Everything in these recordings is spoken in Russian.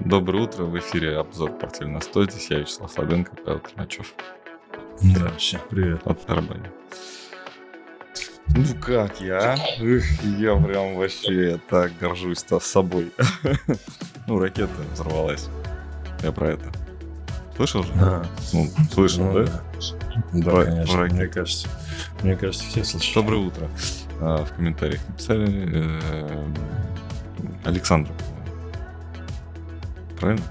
Доброе утро, в эфире обзор «Портфель на 100». Здесь я, Вячеслав Слабенко, Павел Климачев. Да, всем привет. От Тарбани. Ну как я? Эх, я прям вообще так горжусь-то собой. ну, ракета взорвалась. Я про это. Слышал же? Да. Ну, слышал, Ну, да? Да, Про- конечно. про Мне кажется, мне кажется, все слышали. Доброе утро. А, в комментариях написали э, Александр. Правильно?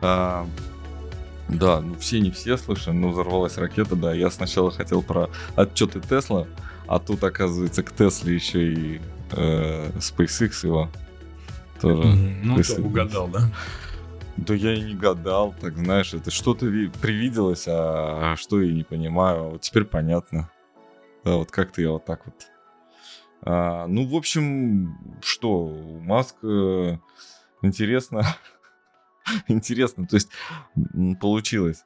А, да, ну все не все слышали, но взорвалась ракета, да. Я сначала хотел про отчеты Тесла, а тут, оказывается, к Тесле еще и э, SpaceX его тоже. Ну, ты угадал, да? Да я и не гадал, так знаешь, это что-то ви- привиделось, а что я не понимаю, а вот теперь понятно. Да, вот как-то я вот так вот. А, ну, в общем, что, у Маска интересно, интересно, то есть получилось.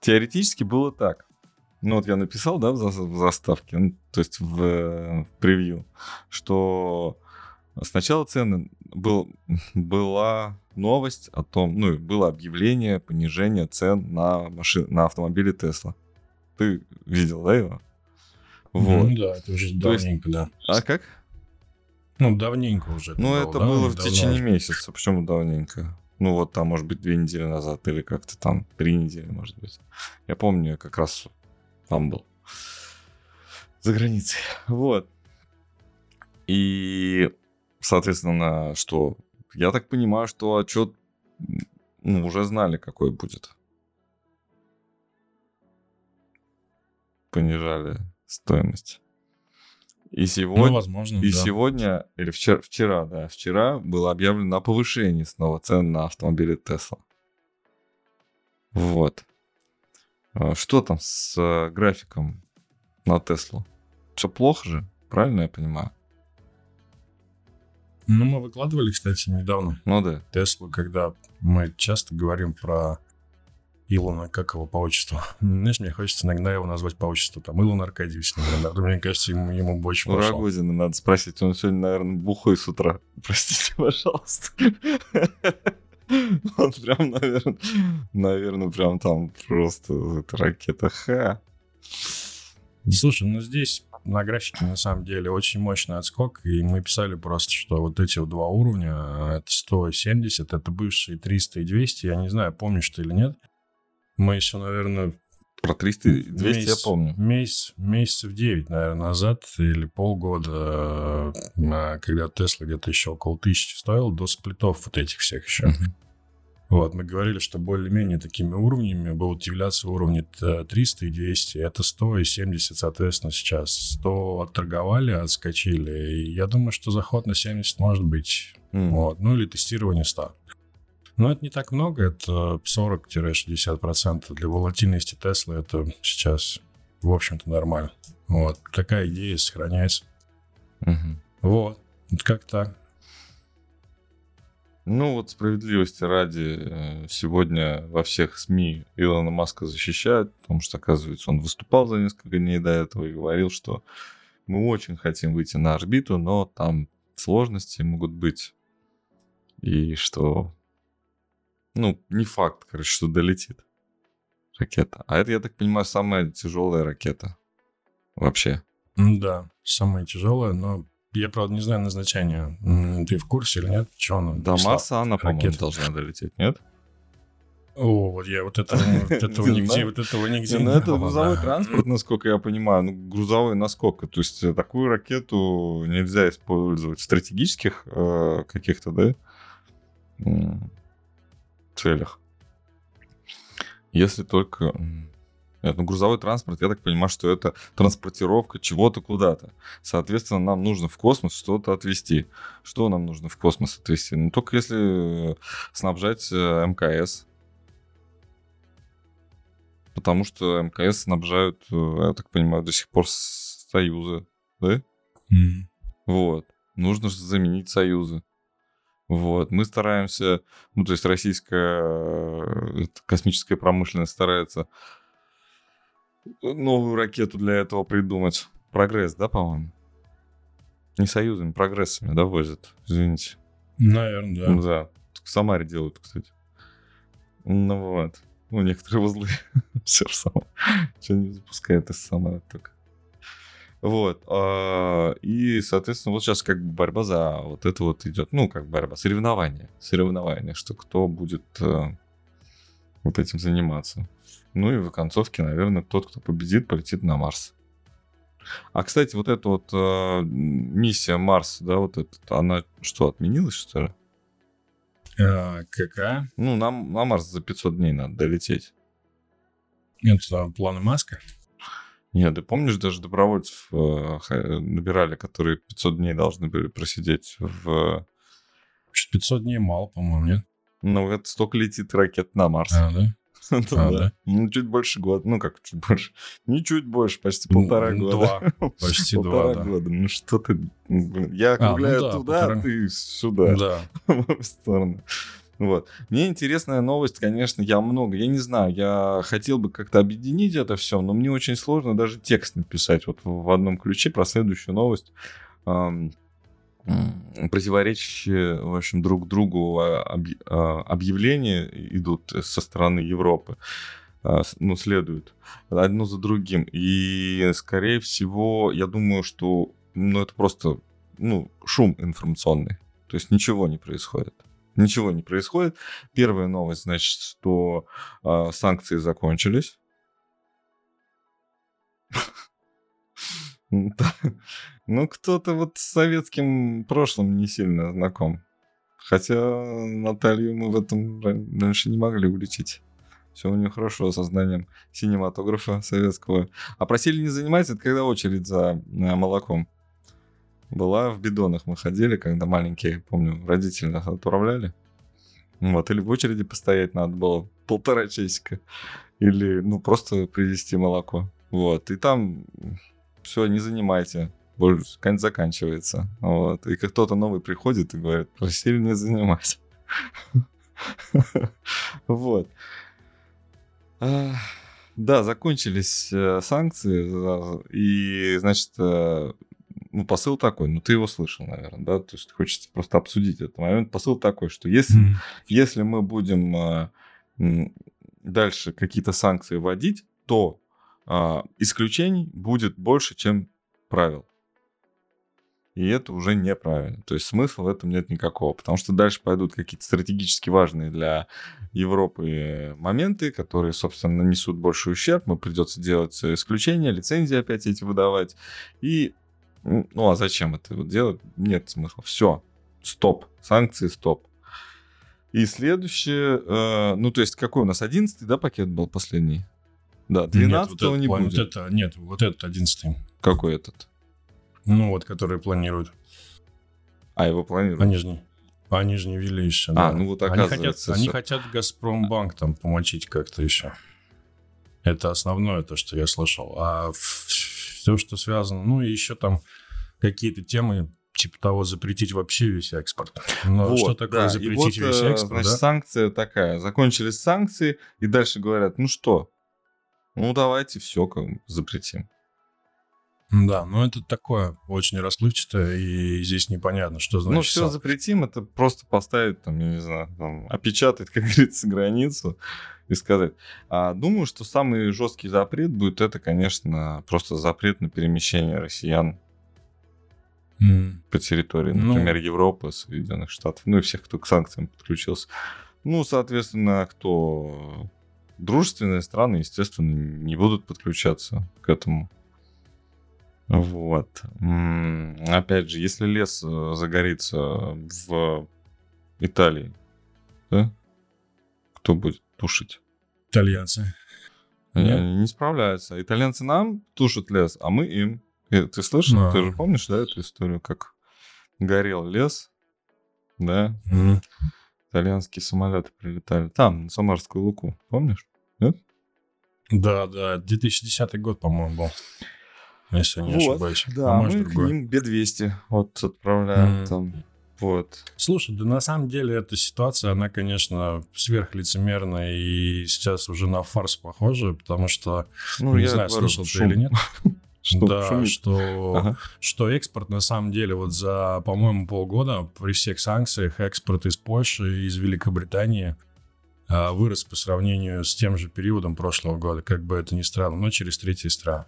Теоретически было так. Ну, вот я написал, да, в, за- в заставке, ну, то есть в, э, в превью, что сначала цены был, была новость о том, ну, и было объявление понижения цен на, машин, на автомобили Тесла. Ты видел, да, его? Вот. Ну да, это уже То есть- давненько, да. А как? Ну, давненько уже. Ну, это было в давно течение уже. месяца. Почему давненько? Ну, вот там, может быть, две недели назад или как-то там три недели, может быть. Я помню, я как раз там был. За границей. Вот. И, соответственно, что? Я так понимаю, что отчет ну, уже знали, какой будет. Понижали стоимость. И сегодня... Ну, возможно, И да. сегодня, или вчера, вчера, да, вчера было объявлено о повышении снова цен на автомобили Tesla. Вот. А Что там с э, графиком на Теслу? Все плохо же, правильно я понимаю? Ну, мы выкладывали, кстати, недавно Ну да. Теслу, когда мы часто говорим про Илона, как его по отчеству. Знаешь, мне хочется иногда его назвать по отчеству. Там Илон Аркадьевич, например. Мне кажется, ему, ему бы очень У пошло. Рогозина надо спросить, он сегодня, наверное, бухой с утра. Простите, пожалуйста. Он прям, наверное, наверное, прям там просто ракета Х. Слушай, ну здесь на графике на самом деле очень мощный отскок, и мы писали просто, что вот эти вот два уровня, э, это 170, это бывшие 300 и 200, я не знаю, помнишь ты или нет. Мы еще, наверное, Про 300 и 200 я месяц- помню. Месяц, месяцев 9, наверное, назад или полгода, э, когда Тесла где-то еще около тысячи стоил, до сплитов вот этих всех еще. Вот, мы говорили, что более-менее такими уровнями будут являться уровни т- 300 и 200. Это 100 и 70, соответственно, сейчас. 100 отторговали, отскочили. И я думаю, что заход на 70 может быть. М. Вот. Ну, или тестирование 100. Но это не так много, это 40-60%. Для волатильности Теслы это сейчас, в общем-то, нормально. Вот. Такая идея сохраняется. Вот. Вот как так. Ну вот справедливости ради, э, сегодня во всех СМИ Илона Маска защищают, потому что, оказывается, он выступал за несколько дней до этого и говорил, что мы очень хотим выйти на орбиту, но там сложности могут быть. И что, ну, не факт, короче, что долетит ракета. А это, я так понимаю, самая тяжелая ракета вообще. М, Да, самое тяжелое, но я, правда, не знаю назначения. Ты в курсе или нет? Чего она? До? Марса она, по-моему, должна долететь, нет? О, вот я вот этого, вот этого нигде, вот этого нигде ну это грузовой транспорт, насколько я понимаю, ну, грузовой насколько. То есть э, такую ракету нельзя использовать в стратегических э, каких-то, да, целях. Если только... Нет, ну, грузовой транспорт, я так понимаю, что это транспортировка чего-то куда-то. Соответственно, нам нужно в космос что-то отвезти. Что нам нужно в космос отвезти? Ну, только если э, снабжать э, МКС. Потому что МКС снабжают, э, я так понимаю, до сих пор с Союза, да? М. Вот. Нужно же заменить Союзы. Вот. Мы стараемся, ну, то есть российская э, космическая промышленность старается новую ракету для этого придумать. Прогресс, да, по-моему? Не союзами, прогрессами, да, возят. Извините. Наверное, да. Да. В Самаре делают, кстати. Ну вот. Ну, некоторые узлы все же самое. Что не запускает из Самары только. Вот. а, И, соответственно, вот сейчас как бы борьба за вот это вот идет. Ну, как борьба, соревнование. Соревнование, что кто будет э, вот этим заниматься. Ну и в концовке, наверное, тот, кто победит, полетит на Марс. А, кстати, вот эта вот э, миссия Марс, да, вот эта, она что, отменилась, что ли? А, какая? Ну, нам на Марс за 500 дней надо долететь. Это планы Маска? Нет, ты помнишь, даже добровольцев э, ха- набирали, которые 500 дней должны были просидеть в... Что-то 500 дней мало, по-моему, нет? Ну, это столько летит ракет на Марс. А, да? Это а, да. да? Ну, чуть больше года. Ну, как чуть больше? Не чуть больше, почти полтора Ну, года. Два. Почти полтора два, да. года. Ну, что ты... Я ну округляю да, туда, полтора. а ты сюда. Да. в сторону. Вот. Мне интересная новость, конечно, я много, я не знаю, я хотел бы как-то объединить это все, но мне очень сложно даже текст написать вот в одном ключе про следующую новость. Противоречащие, в общем, друг другу а, объ- объявления идут со стороны Европы, а, ну, следуют одно за другим. И, скорее всего, я думаю, что ну, это просто ну, шум информационный. То есть ничего не происходит. Ничего не происходит. Первая новость, значит, что а, санкции закончились. Ну, кто-то вот с советским прошлым не сильно знаком. Хотя Наталью мы в этом ран- раньше не могли уличить. Все у нее хорошо со знанием синематографа советского. А просили не занимать, это когда очередь за э, молоком была в бидонах. Мы ходили, когда маленькие, помню, родители нас отправляли. Вот, или в очереди постоять надо было полтора часика. Или, ну, просто привезти молоко. Вот, и там все, не занимайте. Заканчивается. Вот. И как кто-то новый приходит и говорит, просили не занимать. Вот. А, Да, закончились э, санкции, за- и, значит, э, ну, посыл такой, ну, ты его слышал, наверное, да, то есть хочется просто обсудить этот момент. Посыл такой, что если, М. если мы будем м, дальше какие-то санкции вводить, то а, исключений будет больше, чем правил. И это уже неправильно. То есть смысла в этом нет никакого. Потому что дальше пойдут какие-то стратегически важные для Европы моменты, которые, собственно, нанесут больший ущерб. Мы придется делать исключения, лицензии опять эти выдавать. И, ну а зачем это вот делать? Нет смысла. Все. Стоп. Санкции стоп. И следующее, э, ну то есть какой у нас 11 да, пакет был последний? Да, 12 нет, вот не план- будет. Вот это, нет, вот этот одиннадцатый. Какой этот? Ну, вот, которые планируют. А, его планируют. Не, они же не ввели еще. А, да. ну вот они хотят, оказывается, они хотят Газпромбанк там помочить как-то еще. Это основное то, что я слышал. А все, что связано, ну и еще там какие-то темы типа того запретить вообще весь экспорт. Но Вот, что такое да. запретить и вот, весь э, экспорт? Значит, да? санкция такая. Закончились санкции, и дальше говорят, ну что, ну давайте все запретим. Да, но это такое очень расплывчатое, и здесь непонятно, что значит. ну все сам- запретим, это просто поставить, там, я не знаю, там, опечатать, как говорится, границу и сказать. А думаю, что самый жесткий запрет будет это, конечно, просто запрет на перемещение россиян М. по территории, Ну. например, Европы, Соединенных Штатов, ну и всех, кто к санкциям подключился. Ну, соответственно, кто дружественные страны, естественно, не будут подключаться к этому. Вот. Опять же, если лес э, загорится в Италии, да? Кто будет тушить? Итальянцы. Они Нет? они не справляются. Итальянцы нам тушат лес, а мы им. Э, Ты слышал? Да. Ты же помнишь, да, эту историю, как горел лес, да? М. Итальянские самолеты прилетали. Там, на Самарскую Луку, помнишь? Да, да, 2010 год, по-моему, был. Если я не ошибаюсь. Да, а мы к другой. ним Б-200 вот отправляем Мгм. там. Вот. Слушай, да на самом деле эта ситуация, она, конечно, сверхлицемерная и сейчас уже на фарс похожа, потому что, Ну, не я знаю, говорю, слышал ты шум. или нет. Что да, шумит? что, Ага. что экспорт на самом деле вот за, по-моему, полгода при всех санкциях экспорт из Польши и из Великобритании а, вырос по сравнению с тем же периодом прошлого года, как бы это ни странно, но через третьи страны.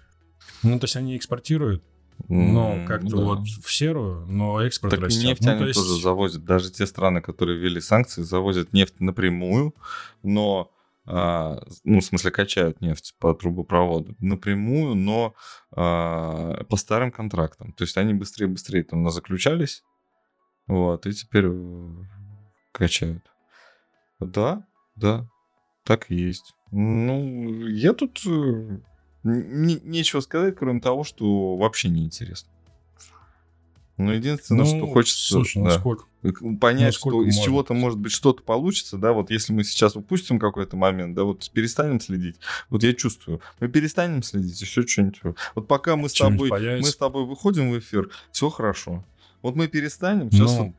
Ну, то есть они экспортируют, но М, как-то да. вот в серую, но экспорт Так растет. нефть Ну, они то есть- тоже завозят. Даже те страны, которые ввели санкции, завозят нефть напрямую, но а, ну, в смысле, качают нефть по трубопроводу напрямую, но а, по старым контрактам. То есть они быстрее-быстрее там заключались, вот, и теперь э, качают. Да, да, так и есть. Ну, я тут э, не- нечего сказать, кроме того, что вообще неинтересно. Ну, единственное, что Ну, хочется... Слушай, да, сколько? понять, ну, что из можно? чего-то, может быть, что-то получится, да, вот если мы сейчас упустим какой-то момент, да, вот перестанем следить, вот я чувствую, мы перестанем следить, все что-нибудь. Вот пока мы с Что-нибудь тобой, мы появится? с тобой выходим в эфир, все хорошо. Вот мы перестанем, сейчас... Ну,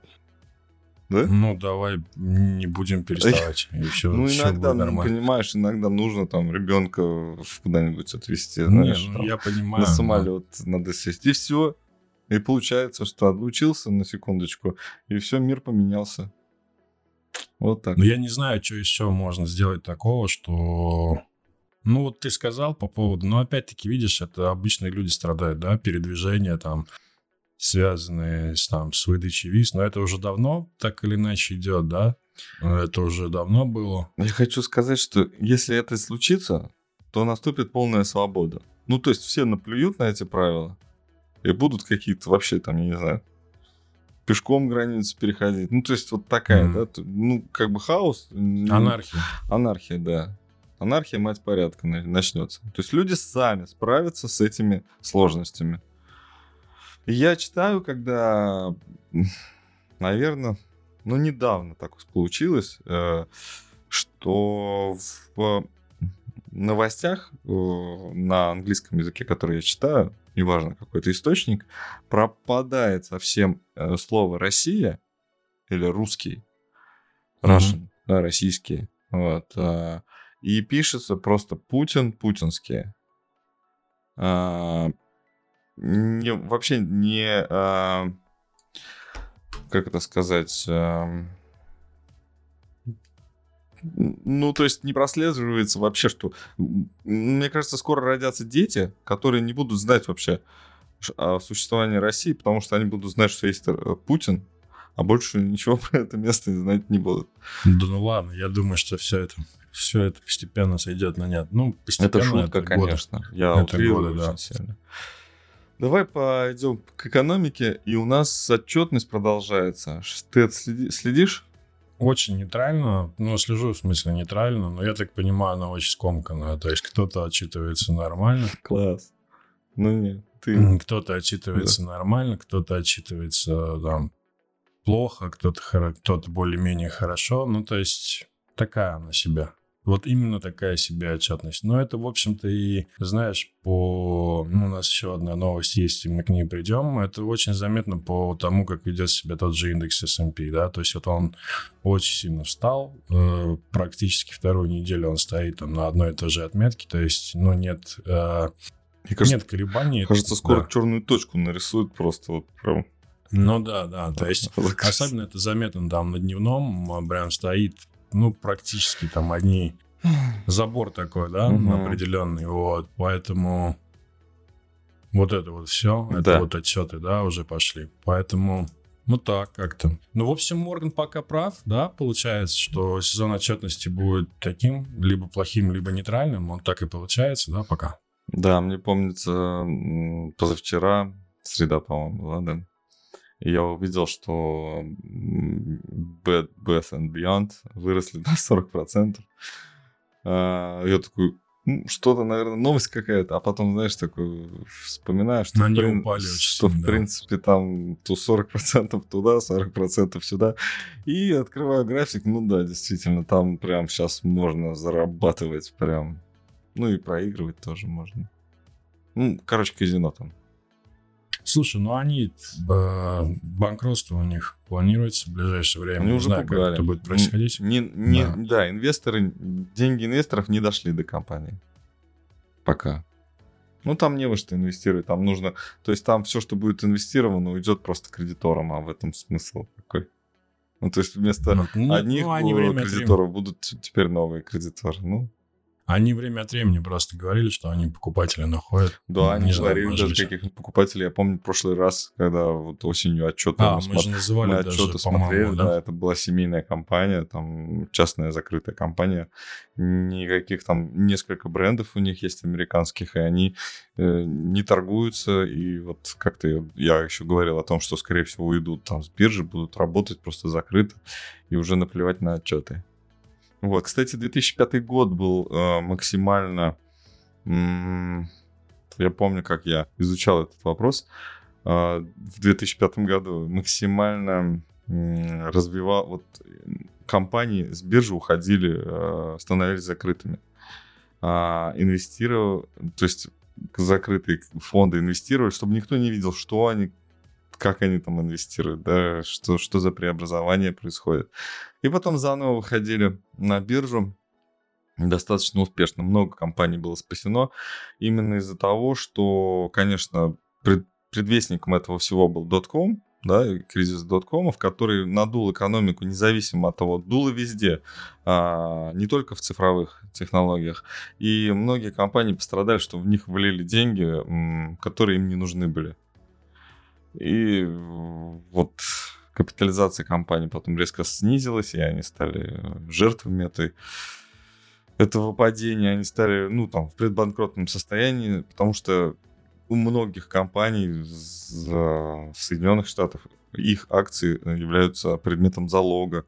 да? Ну, давай не будем переставать. И все, Ну, все иногда, будет ну, понимаешь, иногда нужно там ребенка куда-нибудь отвезти, Не, знаешь, ну, там, я понимаю. на но- самолет надо сесть, и все. И получается, что отлучился на секундочку, и все, мир поменялся. Вот так. Но я не знаю, что еще можно сделать такого, что... Ну, вот ты сказал по поводу... Но опять-таки, видишь, это обычные люди страдают, да, передвижения там, связанные с, там, с выдачей виз. Но это уже давно так или иначе идет, да? Это уже давно было. Я хочу сказать, что если это случится, то наступит полная свобода. Ну, то есть все наплюют на эти правила, и будут какие-то вообще там, я не знаю, пешком границу переходить. Ну, то есть вот такая, Мгм. да, ну, как бы хаос. Анархия. Анархия, да. Анархия, мать порядка, на- начнется. То есть люди сами справятся с этими сложностями. Я читаю, когда, наверное, ну, недавно так получилось, э, что в новостях э, на английском языке, который я читаю, неважно какой-то источник, пропадает совсем э, слово «Россия» или «русский». Russian, да, российский, вот, и пишется просто Путин, путинские. А, не, вообще не, а, как это сказать, ам, ну, то есть не прослеживается вообще, что... Мне кажется, скоро родятся дети, которые не будут знать вообще о существовании России, потому что они будут знать, что есть э, Путин, а больше ничего про это место знать не будут. Да ну ладно, я думаю, что все это, все это постепенно сойдет на нет. Ну, постепенно. Это шутка, это годы. конечно. Я Это утрирую годы, да. сильно. Давай пойдем к экономике, и у нас отчетность продолжается. Ты отследи- следишь? Очень нейтрально, ну, слежу, в смысле, нейтрально, но я так понимаю, она очень скомканная. То есть кто-то отчитывается нормально, Класс. Ну нет, ты... кто-то отчитывается нормально, кто-то отчитывается там плохо, кто-то хоро- кто-то более-менее хорошо. Ну, то есть такая она себя. Вот именно такая себе отчетность. Но это, в общем-то, и, знаешь, по... Ну, у нас еще одна новость есть, и мы к ней придем. Это очень заметно по тому, как ведет себя тот же индекс S&P, да. То есть вот он очень сильно встал. э, практически вторую неделю он стоит там на одной и той же отметке. То есть, ну, нет... э, Мне кажется, нет колебаний. кажется, скоро Да. черную точку нарисуют просто вот прям. Ну да, да. То есть Особенно это заметно там на дневном, прям стоит, ну, практически там одни забор такой, да, Мгм. определенный, вот, поэтому вот это вот все, это Да. вот отчеты, да, уже пошли, поэтому, ну так как-то. Ну, в общем, Морган пока прав, да, получается, что сезон отчетности будет таким, либо плохим, либо нейтральным, он так и получается, да, пока. Да, мне помнится, позавчера, среда, по-моему, была, да, я увидел, что м, Bed Bath and Beyond выросли на 40%. А, Я такой, «Ну, что-то, наверное, новость какая-то, а потом, знаешь, такой вспоминаю, что, Но в они прин- упали очень что в да. принципе там то 40% туда, 40% сюда. И открываю график, ну да, действительно, там прям сейчас можно зарабатывать прям, ну и проигрывать тоже можно. Ну, короче, казино там. Слушай, ну они, э, банкротство у них планируется в ближайшее время. Они не уже знаю, как это будет происходить. Не, не, Да. да. инвесторы, деньги инвесторов не дошли до компании. Пока. Ну, там не во что инвестировать, там нужно... То есть там все, что будет инвестировано, уйдет просто кредиторам, а в этом смысл какой? Ну, то есть вместо Ну, ну, одних ну, от кредиторов будут теперь новые кредиторы. Ну, Они время от времени просто говорили, что они покупателя находят. да, они Не знаю, говорили может даже каких покупателей. Я помню в прошлый раз, когда вот осенью отчеты А, мы мы же называли мы даже, отчеты смотрели, по-моему, да? да? это была семейная компания, там частная закрытая компания, никаких там несколько брендов у них есть американских, и они э, не торгуются, и вот как-то я еще говорил о том, что скорее всего уйдут там с биржи, будут работать просто закрыто и уже наплевать на отчеты. Вот, кстати, 2005 год был э, максимально, м, я помню, как я изучал этот вопрос, э, в 2005 году максимально м, развивал, вот компании с биржи уходили, э, становились закрытыми. А, инвестировал, то есть закрытые фонды инвестировали, чтобы никто не видел, что они, как они там инвестируют, да, что, что за преобразование происходит. И потом заново выходили на биржу, достаточно успешно. Много компаний было спасено именно из-за того, что, конечно, пред- предвестником этого всего был .com, да, кризис доткомов, который надул экономику независимо от того, дуло везде, а, не только в цифровых технологиях. И многие компании пострадали, что в них влили деньги, которые им не нужны были. И э, вот капитализация компании потом резко снизилась, и они стали э, жертвами этой этого падения, они стали, ну, там, в предбанкротном состоянии, потому что у многих компаний э, Соединенных Штатов их акции являются предметом залога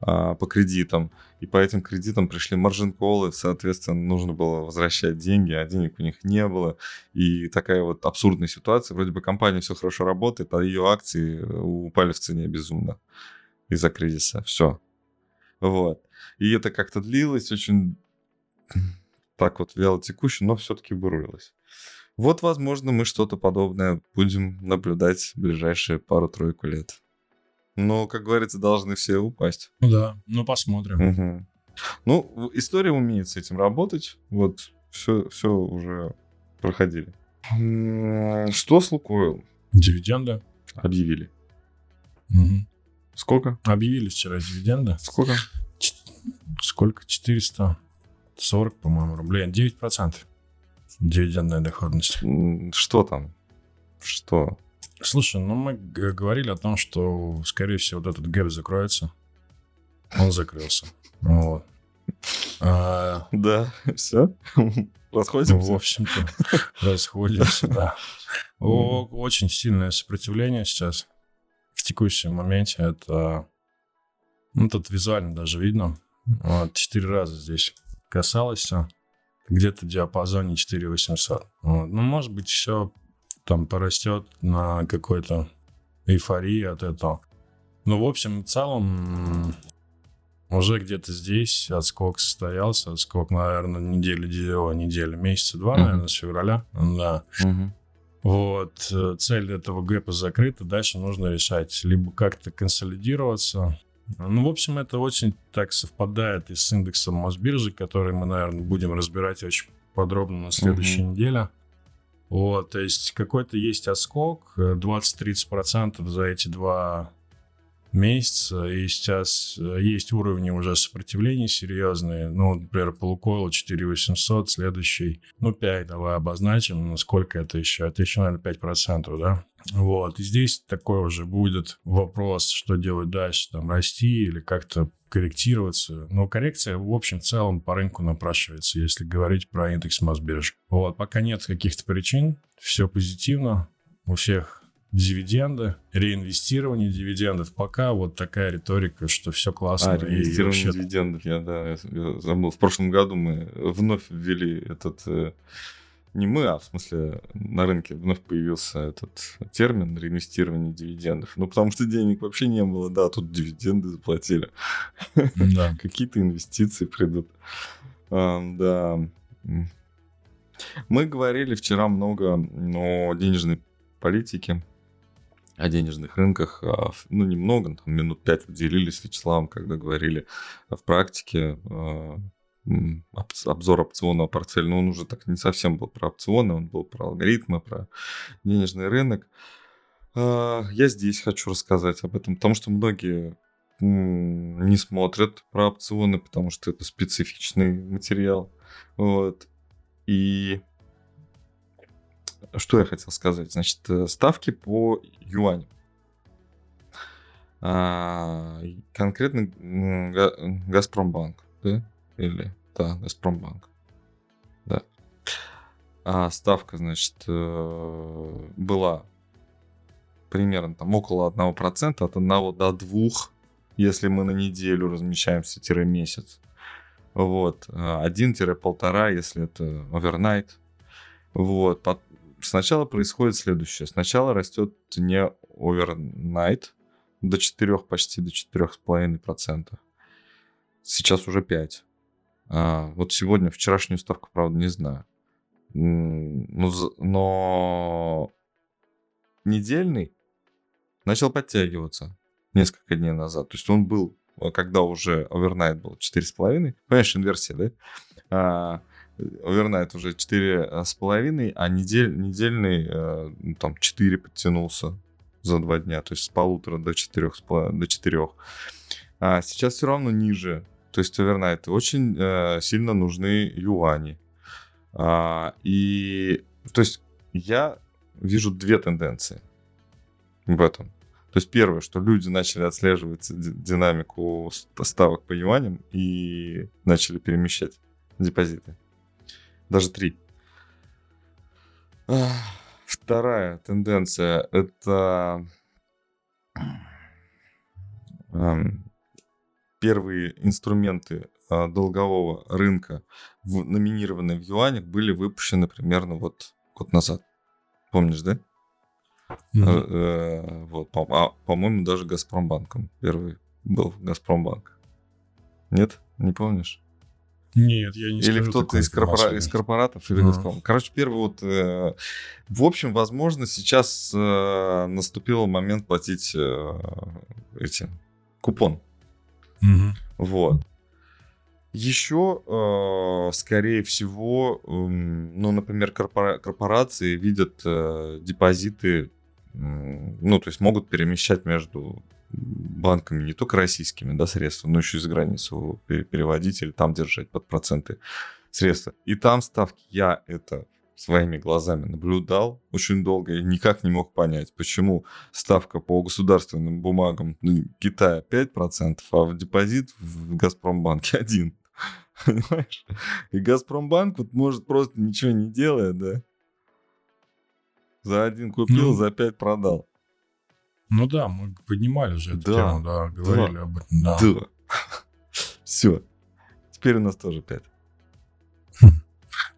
а, по кредитам. И по этим кредитам пришли маржин-колы, соответственно, нужно было возвращать деньги, а денег у них не было. И такая вот абсурдная ситуация. Вроде бы компания все хорошо работает, а ее акции упали в цене безумно из-за кризиса. Все. Вот. И это как-то длилось очень так вот вяло текуще, но все-таки вырулилось. Вот, возможно, мы что-то подобное будем наблюдать в ближайшие пару-тройку лет. Но, как говорится, должны все упасть. Ну да, ну посмотрим. Мгм. Ну, история умеет с этим работать. Вот, все, все уже проходили. Что с Лукойл? Дивиденды. Объявили. Мгм. Сколько? Объявили вчера дивиденды. Сколько? Ч- Сколько? 440, по-моему, рублей. 9% дивидендная доходность. Что там? Что? Слушай, ну мы говорили о том, что, скорее всего, вот этот гэп закроется. Он закрылся. Вот. А, Да, все? Расходимся? в общем-то, расходимся, да. О, очень сильное сопротивление сейчас в текущем моменте. Это, ну, тут визуально даже видно. Вот, четыре раза здесь касалось всё. Где-то в диапазоне 4800. Вот. Ну, может быть, все там порастет на какой-то эйфории от этого. Ну, в общем, в целом, уже где-то здесь отскок состоялся. Отскок, наверное, недели, недели, месяца два, Мгм. наверное, с февраля. Да. Мгм. Вот, э, цель этого гэпа закрыта, дальше нужно решать, либо как-то консолидироваться. Ну, в общем, это очень так совпадает и с индексом Мосбиржи, который мы, наверное, будем разбирать очень подробно на следующей неделе. Вот, то есть какой-то есть отскок, э, 20-30% за эти два месяца, и сейчас э, есть уровни уже сопротивления серьезные. Ну, например, по Лукойлу 4800, следующий, ну, 5 давай обозначим, ну, сколько это еще? Это еще, наверное, 5%, да? Вот, и здесь такой уже будет вопрос, что делать дальше, там, расти или как-то корректироваться. Но коррекция, в общем, в целом по рынку напрашивается, если говорить про индекс Мосбиржи. Вот, пока нет каких-то причин, все позитивно, у всех дивиденды, реинвестирование дивидендов. Пока вот такая риторика, что все классно. А, реинвестирование вообще- дивидендов, я, да, я я забыл. В прошлом году мы вновь ввели этот... Не мы, а в смысле на рынке вновь появился этот термин реинвестирование дивидендов. Ну, потому что денег вообще не было, да, тут дивиденды заплатили. Да. Какие-то инвестиции придут. А, да. Мы говорили вчера много о денежной политике, о денежных рынках. а, Ну, немного, там, минут пять уделили с Вячеславом, когда говорили в практике. Обзор опционного портфеля, но он уже так не совсем был про опционы, он был про алгоритмы, про денежный рынок. А, я здесь хочу рассказать об этом, потому что многие не смотрят про опционы, потому что это специфичный материал. Вот. И что я хотел сказать? Значит, э, ставки по юаню. А, конкретно Газпромбанк, да? Или, да, Газпромбанк. Да. А ставка, значит, э, была примерно там около 1%, от 1 до 2, если мы на неделю размещаемся-месяц. Вот. 1-1,5, если это овернайт. Вот. Сначала происходит следующее. Сначала растет не овернайт до 4, почти до 4,5%. Сейчас уже 5. А, вот сегодня, вчерашнюю ставку, правда, не знаю. Но, но недельный начал подтягиваться несколько дней назад. То есть он был, э, когда уже овернайт был 4,5. Понимаешь, инверсия, да? А, овернайт уже 4,5, а недель, недельный ну, там 4 подтянулся за два дня. То есть с полутора до 4, до 4. А сейчас все равно ниже. То есть овернайты очень э, сильно нужны юани. А, и то есть я вижу две тенденции в этом. То есть первое, что люди начали отслеживать динамику ставок по юаням и начали перемещать депозиты. Даже три. Вторая тенденция – это первые инструменты а, долгового рынка, номинированные в юанях, были выпущены примерно вот год назад. Помнишь, да? Mm-hmm. Вот, по- а, по-моему, даже Газпромбанком первый был Газпромбанк. Нет? Не помнишь? Нет, я не Или кто-то из, корпора... из корпоратов или uh-huh. Короче, первый вот... Э, в общем, возможно, сейчас э, наступил момент платить э, эти купон. Uh-huh. Вот. Еще, э, скорее всего, э, ну, например, корпора- корпорации видят э, депозиты ну, то есть могут перемещать между банками не только российскими, да, средства, но еще и за границу переводить или там держать под проценты средства. И там ставки, я это своими глазами наблюдал очень долго и никак не мог понять, почему ставка по государственным бумагам ну, Китая 5%, а в депозит в Газпромбанке 1%. Понимаешь? И Газпромбанк вот может просто ничего не делая, да, за один купил, ну, за пять продал. Ну да, мы поднимали же эту да, тему, да, говорили да, об этом. Да. да. Все. Теперь у нас тоже пять.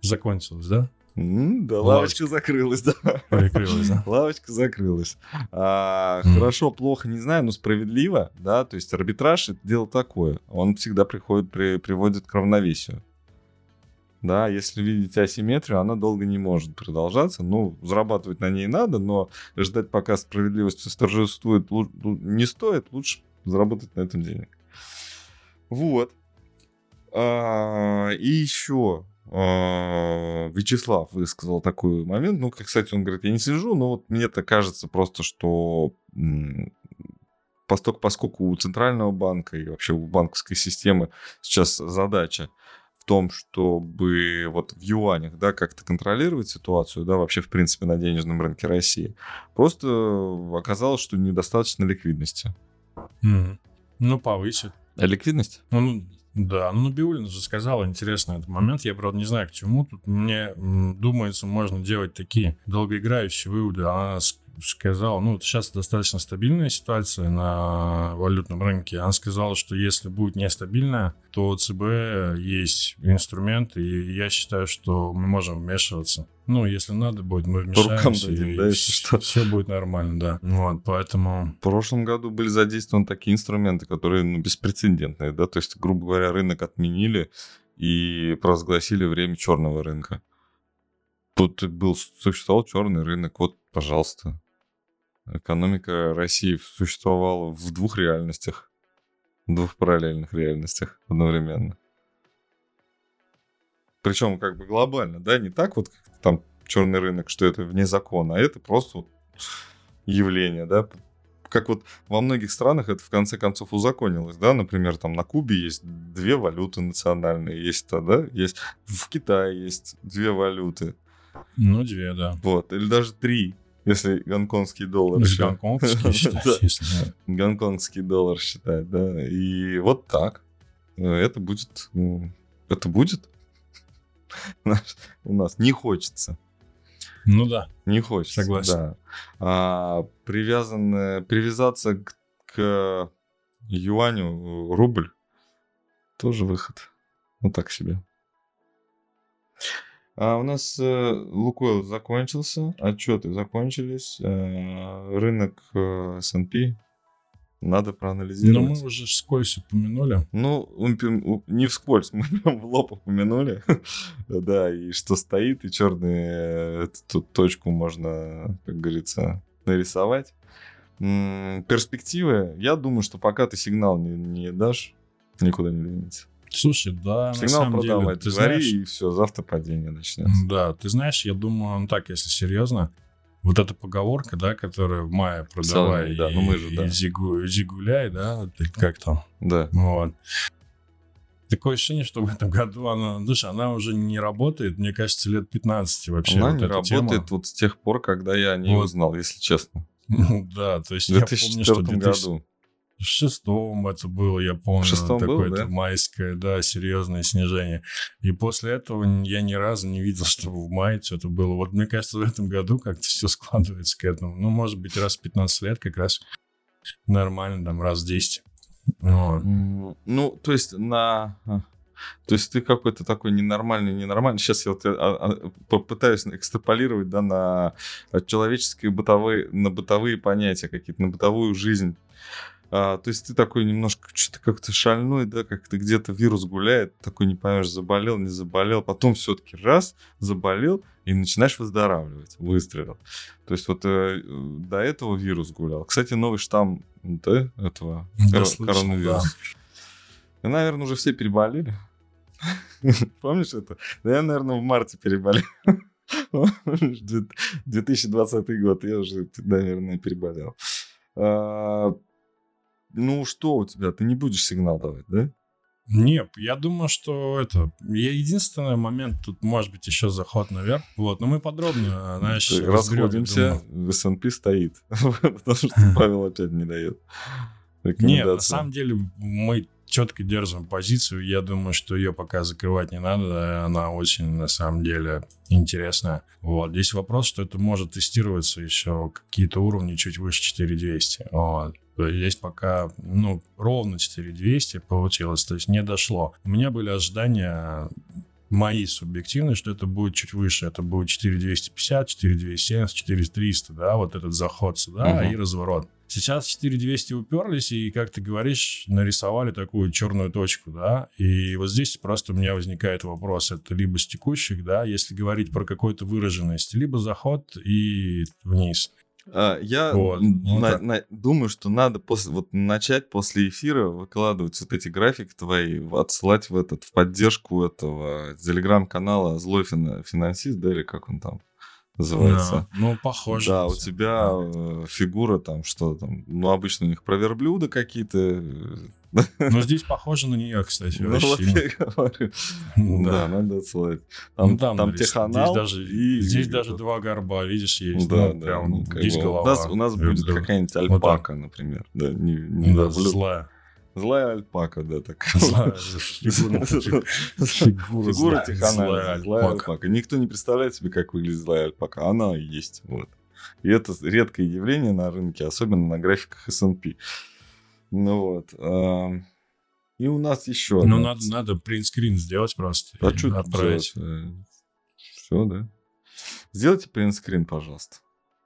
Закончилось, да? Mm, да, лавочка. лавочка закрылась, да. Прикрылась, да. Лавочка закрылась. А, mm. Хорошо, плохо, не знаю, но справедливо, да, то есть арбитраж это дело такое. Он всегда приходит, при, приводит к равновесию да, если видите асимметрию, она долго не может продолжаться. Ну, зарабатывать на ней надо, но ждать, пока справедливость восторжествует, не стоит, лучше заработать на этом денег. Вот. А, и еще Вячеслав высказал такой момент. Ну, как, кстати, он говорит, я не сижу, но вот мне-то кажется просто, что поскольку, поскольку у Центрального банка и вообще у банковской системы сейчас задача в том, чтобы вот в юанях, да, как-то контролировать ситуацию, да, вообще, в принципе, на денежном рынке России, просто оказалось, что недостаточно ликвидности. Mm. Ну, повысит. А ликвидность? Ну, да, ну Набиулина же сказала интересный этот момент. Я, правда, не знаю, к чему. Тут мне думается, можно делать такие долгоиграющие выводы. Она сказала, ну, сейчас достаточно стабильная ситуация на валютном рынке. Она сказала, что если будет нестабильная, то ЦБ есть инструмент, и я считаю, что мы можем вмешиваться. Ну, если надо будет, мы вмешаемся, дадим, и, да, и что. все будет нормально, да. Вот, поэтому... В прошлом году были задействованы такие инструменты, которые, ну, беспрецедентные, да, то есть, грубо говоря, рынок отменили и провозгласили время черного рынка. Тут был, существовал черный рынок, вот, пожалуйста. Экономика России существовала в двух реальностях, в двух параллельных реальностях одновременно. Причем как бы глобально, да, не так вот как там черный рынок, что это вне закона, а это просто вот явление, да, как вот во многих странах это в конце концов узаконилось, да, например, там на Кубе есть две валюты национальные, есть то, да, есть в Китае есть две валюты. Ну, две, да. Вот, или даже три, если гонконгский доллар. Если гонконгский считать, Гонконгский доллар считать, да. И вот так. Это будет, ну, это будет. У нас не хочется. Ну да. Не хочется. Согласен. Да. А, привязан, привязаться к, к юаню рубль тоже выход. Ну так себе. А у нас э, Лукойл закончился, отчеты закончились, э, рынок э, S&P надо проанализировать. Но мы уже вскользь упомянули. Ну, не вскользь, мы прям в лоб упомянули. да, и что стоит, и черную эту точку можно, как говорится, нарисовать. Перспективы, я думаю, что пока ты сигнал не, не дашь, никуда не двинется. Слушай, да, Сигнал на самом продавать, деле, ты говори, знаешь, и все, завтра падение начнется. Да, ты знаешь, я думаю, ну так, если серьезно, вот эта поговорка, да, которая в мае продавай Самый, да, ну мы же, да. и зигу, зигуляй, да, как там. Да. Вот. Такое ощущение, что в этом году она, слушай, она уже не работает, мне кажется, лет 15 вообще. Она вот не работает тема. вот с тех пор, когда я не вот. узнал, если честно. да, то есть я помню, что в 2000... году. В шестом это было, я помню, такое-то да? майское, да, серьезное снижение. И после этого я ни разу не видел, чтобы в мае что-то было. Вот мне кажется, в этом году как-то все складывается к этому. Ну, может быть, раз в 15 лет как раз нормально, там, раз в 10. Вот. Ну, то есть на... А, то есть ты какой-то такой ненормальный, ненормальный. Сейчас я вот а, а, попытаюсь экстраполировать да, на человеческие бытовые, на бытовые понятия какие-то, на бытовую жизнь. А, то есть ты такой немножко что-то как-то шальной, да, как-то где-то вирус гуляет, такой не поймешь, заболел, не заболел, потом все-таки раз, заболел, и начинаешь выздоравливать, выстрелил. То есть вот э, до этого вирус гулял. Кстати, новый штамм, да, этого да, кор- коронавируса. Да. Наверное, уже все переболели. Помнишь это? Да я, наверное, в марте переболел. 2020 год, я уже, наверное, переболел. Ну что у тебя, ты не будешь сигнал давать, да? Нет, я думаю, что это... Я единственный момент, тут может быть еще заход наверх. Вот, но мы подробно, знаешь, Расходимся, в S&P стоит, потому что Павел опять не дает. Нет, на самом деле мы четко держим позицию. Я думаю, что ее пока закрывать не надо. Она очень, на самом деле, интересная. Вот. Здесь вопрос, что это может тестироваться еще какие-то уровни чуть выше 4200. Вот. То есть здесь пока, ну, ровно 4200 получилось, то есть не дошло. У меня были ожидания мои субъективные, что это будет чуть выше, это будет 4250, 4270, 4300, да, вот этот заход сюда угу. и разворот. Сейчас 4200 уперлись и, как ты говоришь, нарисовали такую черную точку, да, и вот здесь просто у меня возникает вопрос, это либо с текущих, да, если говорить про какую-то выраженность, либо заход и вниз. А, я вот, ну на, на, думаю, что надо после, вот начать после эфира выкладывать вот эти графики твои, отсылать в этот в поддержку этого телеграм-канала Злой финансист, да, или как он там называется. Да, ну, похоже. Да, у тебя да. фигура там, что там, ну, обычно у них про верблюда какие-то. Э, ну, здесь похоже на нее, кстати, ну, вот я говорю. Да, надо отсылать. Там, ну, там, там теханал. Здесь даже, и... здесь даже два горба, видишь, есть. Да, ну, да. Прям ну, здесь голова. У нас, у нас будет какая-нибудь альпака, например. Да, не, не да, злая. Злая альпака, да, такая. Злая фигура Тихана. Злая альпака. Никто не представляет себе, как выглядит злая альпака. Она и есть. Вот. И это редкое явление на рынке, особенно на графиках S&P. Ну вот. И у нас еще... Ну, надо, надо принтскрин сделать просто. А что отправить? Все, да. Сделайте принтскрин, пожалуйста.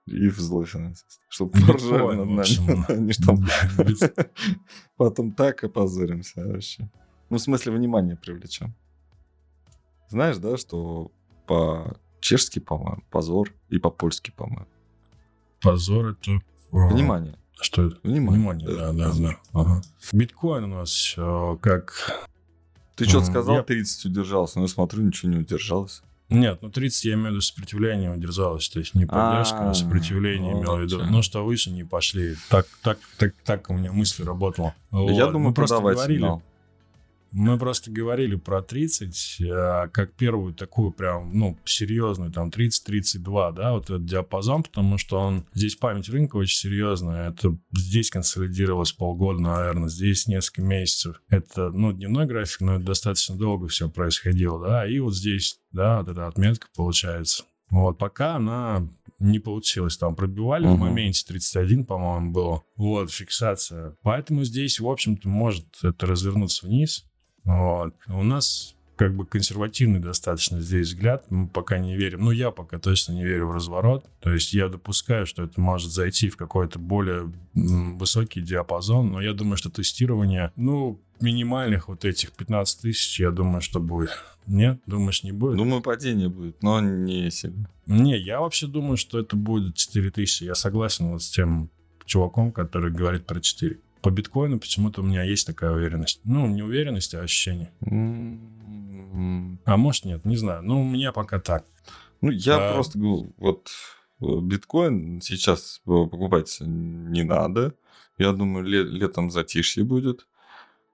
И в финансист. Чтобы поржали над нами. Они там потом так опозоримся вообще. Ну, в смысле, внимание привлечем. Знаешь, да, что по-чешски, по-моему, позор, и по-польски, по-моему. Позор это... Внимание. Что это? Внимание. Внимание, да, да, да. Ага. Биткоин у нас как Ты что-то сказал, я- 30 удержался, но я смотрю, ничего не удержалось. Нет, ну 30 я имею в виду сопротивление удержалось, то есть не поддержка, А, а сопротивление имел в виду. Ну, что выше не пошли. Так, так, так, так у меня мысль работала. Я думаю, просто говорили. Мы просто говорили про 30, а, как первую такую прям, ну, серьезную, там, 30-32, да, вот этот диапазон, потому что он, здесь память рынка очень серьезная, это здесь консолидировалось полгода, наверное, здесь несколько месяцев. Это, ну, дневной график, но это достаточно долго все происходило, да, и вот здесь, да, вот эта отметка получается. Вот, пока она не получилось. Там пробивали в Мгм. моменте 31, по-моему, было. Вот, фиксация. Поэтому здесь, в общем-то, может это развернуться вниз. Вот. У нас как бы консервативный достаточно здесь взгляд. Мы пока не верим. Ну, я пока точно не верю в разворот. То есть я допускаю, что это может зайти в какой-то более высокий диапазон. Но я думаю, что тестирование, ну, минимальных вот этих 15 тысяч, я думаю, что будет. Нет? Думаешь, не будет? Думаю, падение будет, но не сильно. Не, я вообще думаю, что это будет 4000. Я согласен вот с тем чуваком, который говорит про 4. По биткоину почему-то у меня есть такая уверенность. Ну, не уверенность, а ощущение. М, А может нет, не знаю. Ну, у меня пока так. Ну, я А- просто говорю, вот э, биткоин сейчас покупать не надо. Я думаю, ле- летом затишье будет,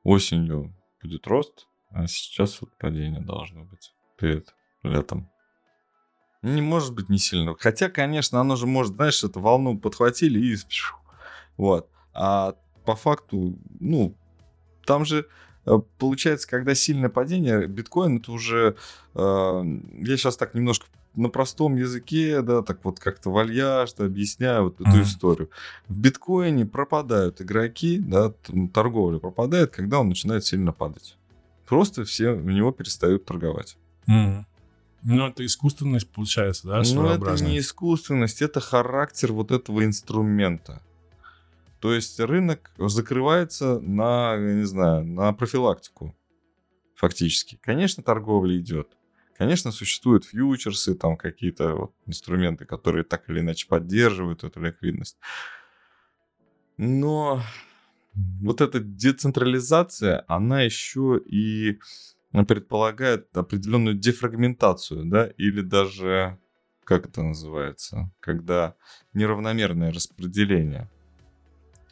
осенью будет рост, а сейчас вот падение должно быть перед летом. Не может быть не сильно. Хотя, конечно, оно же может, знаешь, эту волну подхватили и... Вот. А по факту, ну, там же э, получается, когда сильное падение, биткоин это уже... э, я сейчас так немножко на простом языке, да, так вот как-то вальяжно объясняю вот эту Мгм. историю. В биткоине пропадают игроки, да, торговля пропадает, когда он начинает сильно падать. Просто все в него перестают торговать. Мгм. Ну, это искусственность получается, да, Ну, это не искусственность, это характер вот этого инструмента. То есть рынок закрывается на, не знаю, на профилактику фактически. Конечно, торговля идет. Конечно, существуют фьючерсы, там какие-то вот инструменты, которые так или иначе поддерживают эту ликвидность. Но вот эта децентрализация, она еще и предполагает определенную дефрагментацию, да, или даже, как это называется, когда неравномерное распределение.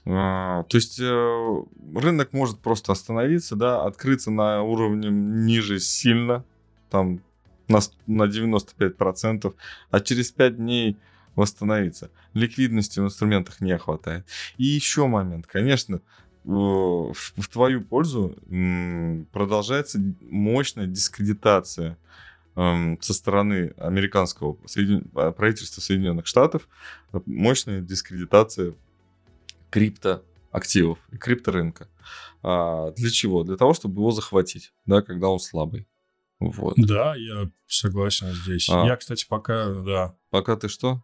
А, То есть э, рынок может просто остановиться, да, открыться на уровне ниже сильно, там на, на 95%, а через 5 дней восстановиться. Ликвидности в инструментах не хватает. И еще момент, конечно, э, в, твою пользу продолжается мощная дискредитация эм, со стороны американского а, правительства Соединенных Штатов, э, мощная дискредитация криптоактивов и крипторынка. А, для чего? Для того, чтобы его захватить, да, когда он слабый. Вот. Да, я согласен здесь. А. Я, кстати, пока, да, Пока ты что?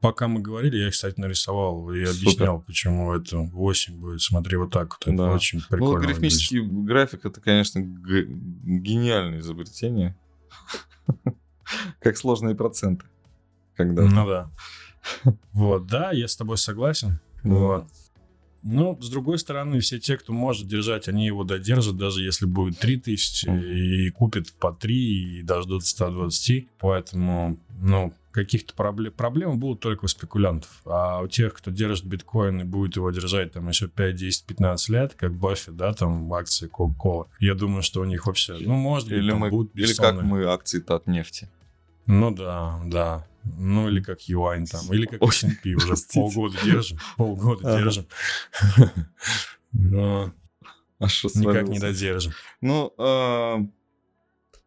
пока мы говорили, я, кстати, нарисовал и Супер. объяснял, почему это 8 будет. Смотри, вот так вот. Это Да. очень Ну, прикольно. выглядит. логарифмический график это, конечно, г- гениальное изобретение. Как сложные проценты. Когда Ну да. Вот, да, я с тобой согласен. Вот. Ну, с другой стороны, все те, кто может держать, они его додержат, даже если будет 3000 Мгм. и купят по 3 и дождут 120. Поэтому, ну, каких-то проблем, проблемы будут только у спекулянтов. А у тех, кто держит биткоин и будет его держать там еще 5, 10, 15 лет, как Баффет, да, там акции Coca-Cola, я думаю, что у них вообще, ну, может быть, Или, там мы, будут или как бессонные. мы акции от нефти. Ну да, да. Ну или как юань там, или как Ой, S&P уже простите. полгода держим, полгода Ага. держим. Но А что никак не додержим. Ну,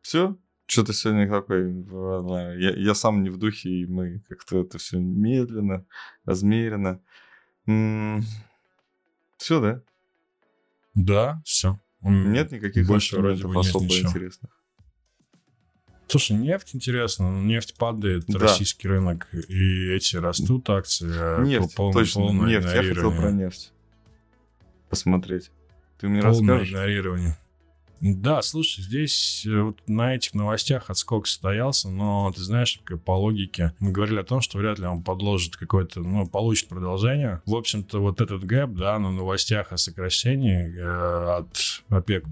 все. Что-то сегодня такой... ладно, Я, я сам не в духе, и мы как-то это все медленно, размеренно. Все, да? Да, все. Нет никаких Больше вроде бы особо интересных. Слушай, нефть интересно, но нефть падает, Да. российский рынок, и эти растут акции, а Нефть, пол- точно, полное нефть. Я хотел про нефть посмотреть. Ты мне Полное расскажешь? игнорирование. Да, слушай, здесь э, вот на этих новостях отскок состоялся, но ты знаешь, по логике мы говорили о том, что вряд ли он подложит какое-то, ну, получит продолжение. В общем-то, вот этот гэп, да, на новостях о сокращении э, от ОПЕК+,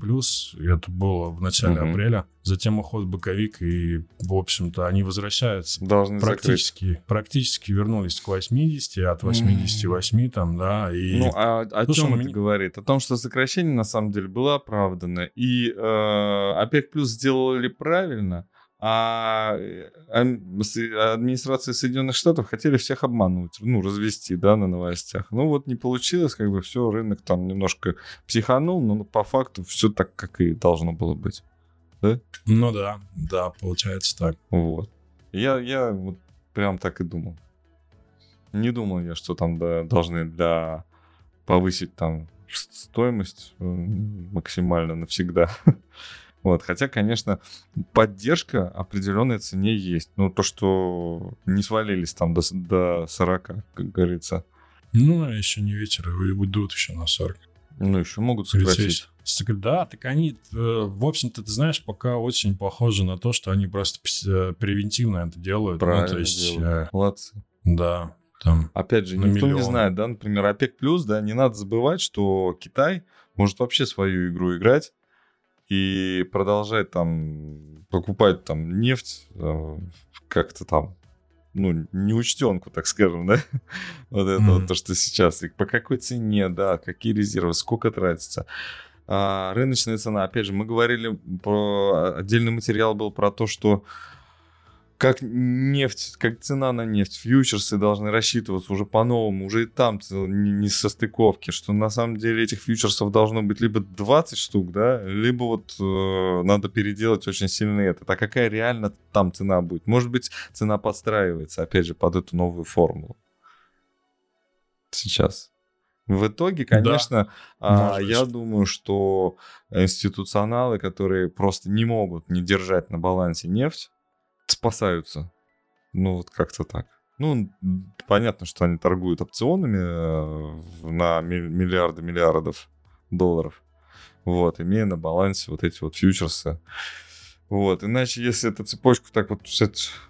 это было в начале угу. апреля, затем уход боковик, и, в общем-то, они возвращаются. Должны практически, закрыть. практически вернулись к 80, от 88 там, да. И... Ну, а о Слушай, чем это меня... говорит? О том, что сокращение, на самом деле, было оправдано, и э, ОПЕК плюс сделали правильно, а э, администрация Соединенных Штатов хотели всех обмануть, ну, развести, да, на новостях. Ну, вот не получилось, как бы все, рынок там немножко психанул, но по факту все так, как и должно было быть да? Ну да, да, получается так. Вот. Я, я вот прям так и думал. Не думал я, что там да, должны для повысить там стоимость э, максимально навсегда. Вот, хотя, конечно, поддержка определенной цене есть. Ну, то, что не свалились там до, до 40, как говорится. Ну, а еще не вечер, и уйдут еще на 40. Ну, еще могут сократить. Да, так они, э, в общем-то, ты знаешь, пока очень похоже на то, что они просто э, превентивно это делают. Правильно ну, то есть, делают. Э, Молодцы. Да, там Опять же, никто миллион. не знает, да, например, ОПЕК+, плюс, да, не надо забывать, что Китай может вообще свою игру играть и продолжать там покупать там нефть как-то там ну, неучтенку, так скажем, да? вот это mm-hmm. вот то, что сейчас. И по какой цене, да, какие резервы, сколько тратится. А, рыночная цена, опять же, мы говорили про... Отдельный материал был про то, что как нефть, как цена на нефть, фьючерсы должны рассчитываться уже по-новому, уже и там не со стыковки, что на самом деле этих фьючерсов должно быть либо 20 штук, да, либо вот э, надо переделать очень сильно это. А какая реально там цена будет? Может быть, цена подстраивается, опять же, под эту новую формулу. Сейчас. В итоге, конечно, да, а, я думаю, что институционалы, которые просто не могут не держать на балансе нефть, спасаются. Ну, вот как-то так. Ну, понятно, что они торгуют опционами э, на миллиарды миллиардов долларов. Вот, имея на балансе вот эти вот фьючерсы. Вот, иначе если эту цепочку так вот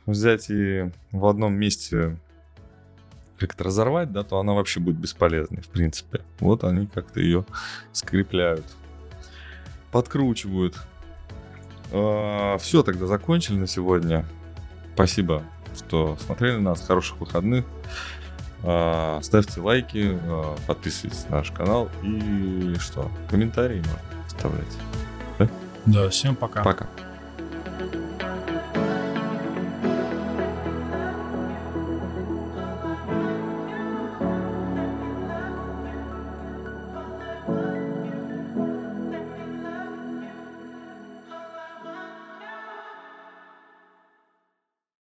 взять и в одном месте как-то разорвать, да, то она вообще будет бесполезной, в принципе. Вот они как-то ее скрепляют, подкручивают. А, Все, тогда закончили на сегодня. Спасибо, что смотрели нас. Хороших выходных. А, ставьте лайки, а, подписывайтесь на наш канал и что? Комментарии можно оставлять. Да? Да, всем пока. Пока.